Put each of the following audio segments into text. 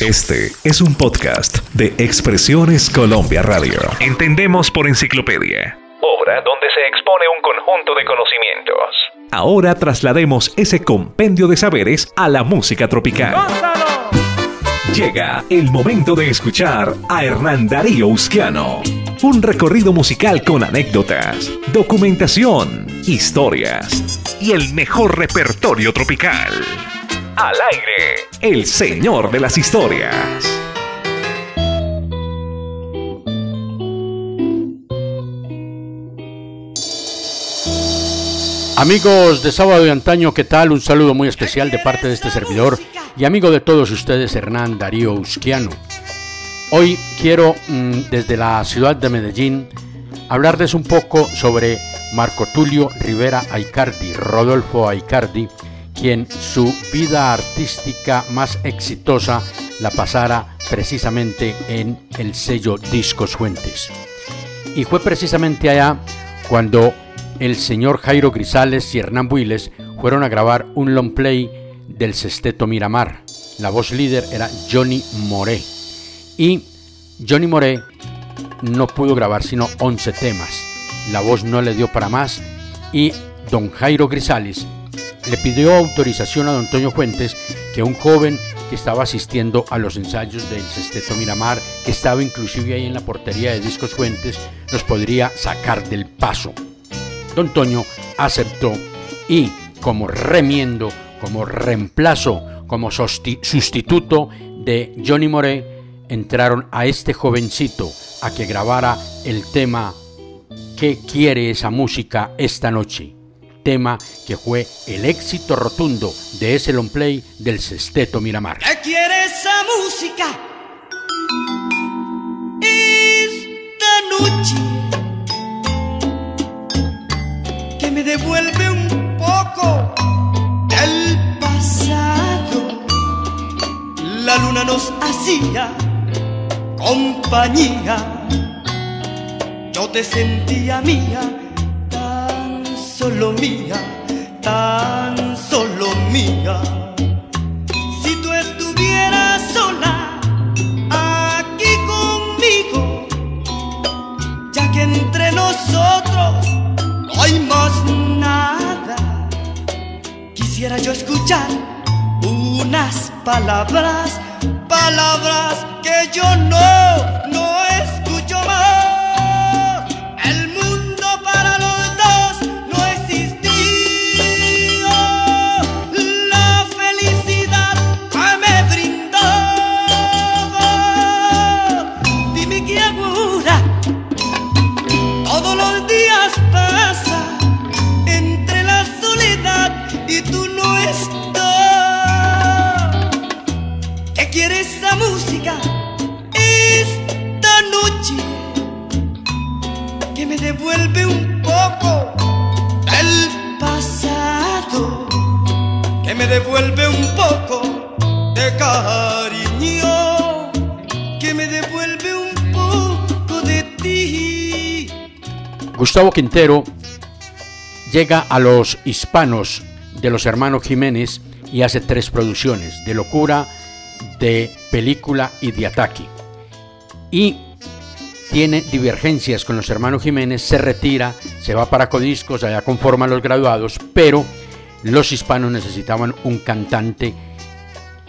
Este es un podcast de Expresiones Colombia Radio. Entendemos por enciclopedia. Obra donde se expone un conjunto de conocimientos. Ahora traslademos ese compendio de saberes a la música tropical. Llega el momento de escuchar a Hernán Darío Usquiano. Un recorrido musical con anécdotas, documentación, historias y el mejor repertorio tropical. Al aire, el señor de las historias. Amigos de Sábado de Antaño, ¿qué tal? Un saludo muy especial de parte de este servidor y amigo de todos ustedes, Hernán Darío Usquiano. Hoy quiero, mm, desde la ciudad de Medellín, hablarles un poco sobre Marco Tulio Rivera Aicardi, Rodolfo Aicardi, quien su vida artística más exitosa la pasara precisamente en el sello Discos Fuentes. Y fue precisamente allá cuando el señor Jairo Grisales y Hernán Builes fueron a grabar un long play del Sesteto Miramar. La voz líder era Johnny Moré. Y Johnny Moré no pudo grabar sino 11 temas. La voz no le dio para más y don Jairo Grisales le pidió autorización a don Antonio Fuentes que un joven que estaba asistiendo a los ensayos del Sesteto Miramar, que estaba inclusive ahí en la portería de Discos Fuentes, nos podría sacar del paso. Don Toño aceptó y como remiendo, como reemplazo, como sustituto de Johnny Moré, entraron a este jovencito a que grabara el tema ¿Qué quiere esa música esta noche? Tema que fue el éxito rotundo de ese long play del Sesteto Miramar. ¿Qué quiere esa música? Esta noche que me devuelve un poco el pasado. La luna nos hacía compañía. Yo te sentía mía solo mía, tan solo mía. Si tú estuvieras sola aquí conmigo, ya que entre nosotros no hay más nada, quisiera yo escuchar unas palabras, palabras que yo no, no devuelve un poco del pasado, que me devuelve un poco de cariño, que me devuelve un poco de ti. Gustavo Quintero llega a los hispanos de los hermanos Jiménez y hace tres producciones, de locura, de película y de ataque. Y tiene divergencias con los hermanos Jiménez, se retira, se va para Codiscos, allá conforma los graduados, pero los hispanos necesitaban un cantante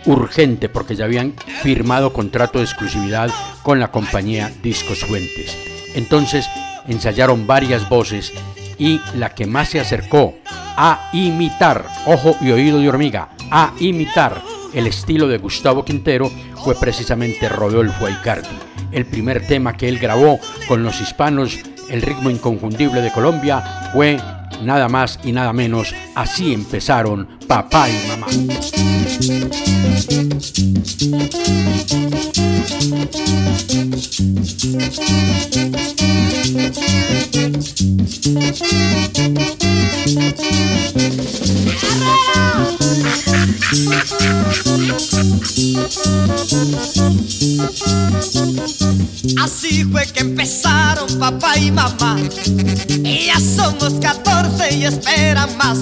urgente porque ya habían firmado contrato de exclusividad con la compañía Discos Fuentes. Entonces ensayaron varias voces y la que más se acercó a imitar, ojo y oído de hormiga, a imitar el estilo de Gustavo Quintero fue precisamente Rodolfo Aicardi el primer tema que él grabó con los hispanos, el ritmo inconfundible de Colombia, fue nada más y nada menos. Así empezaron papá y mamá. Papá y mamá. Y ya somos 14 y esperan más.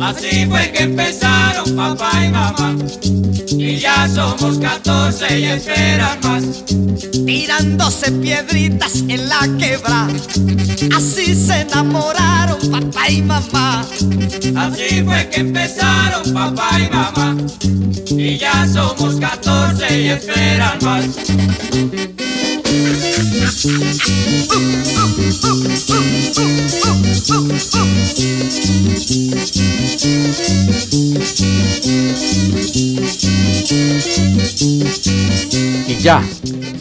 Así fue que empezaron papá y mamá. Y ya somos 14 y esperan más. Tirándose piedritas en la quebra. Así se enamoraron papá y mamá. Así fue que empezaron papá y mamá. Y ya somos 14 y esperan más. Y ya,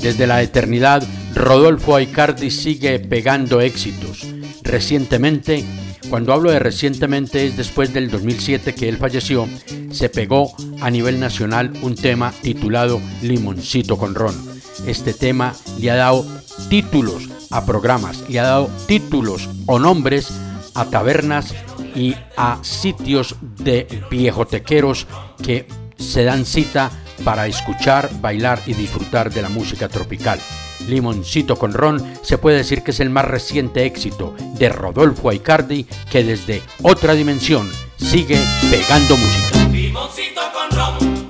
desde la eternidad, Rodolfo Aicardi sigue pegando éxitos. Recientemente, cuando hablo de recientemente es después del 2007 que él falleció, se pegó a nivel nacional un tema titulado Limoncito con Ron este tema le ha dado títulos a programas, le ha dado títulos o nombres a tabernas y a sitios de viejotequeros que se dan cita para escuchar, bailar y disfrutar de la música tropical. Limoncito con Ron se puede decir que es el más reciente éxito de Rodolfo Aicardi que desde otra dimensión sigue pegando música. Limoncito con Ron,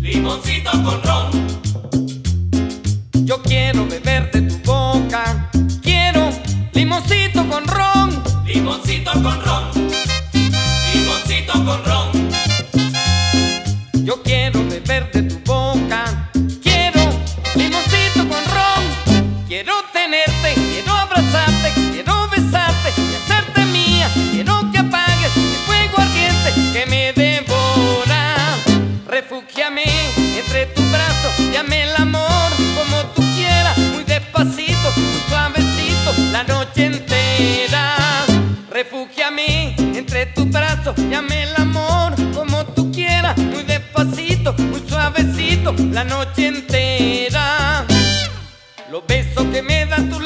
limoncito con Ron. Quiero beber de tu boca. Quiero limoncito con ron. Limoncito con ron. Limoncito con ron. Yo quiero beber de tu boca. Quiero limoncito con ron. Quiero tenerte, quiero abrazarte, quiero besarte y hacerte mía. Quiero que apagues el fuego ardiente que me devora. Refúgiame entre tu brazo, llame llame el amor como tú quieras, muy despacito, muy suavecito, la noche entera. Los besos que me dan tus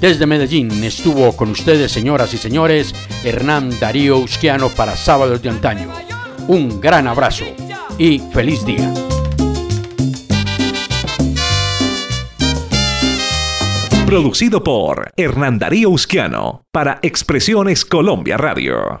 Desde Medellín estuvo con ustedes, señoras y señores, Hernán Darío Usquiano para Sábados de Antaño. Un gran abrazo y feliz día. Producido por Hernán Darío Usquiano para Expresiones Colombia Radio.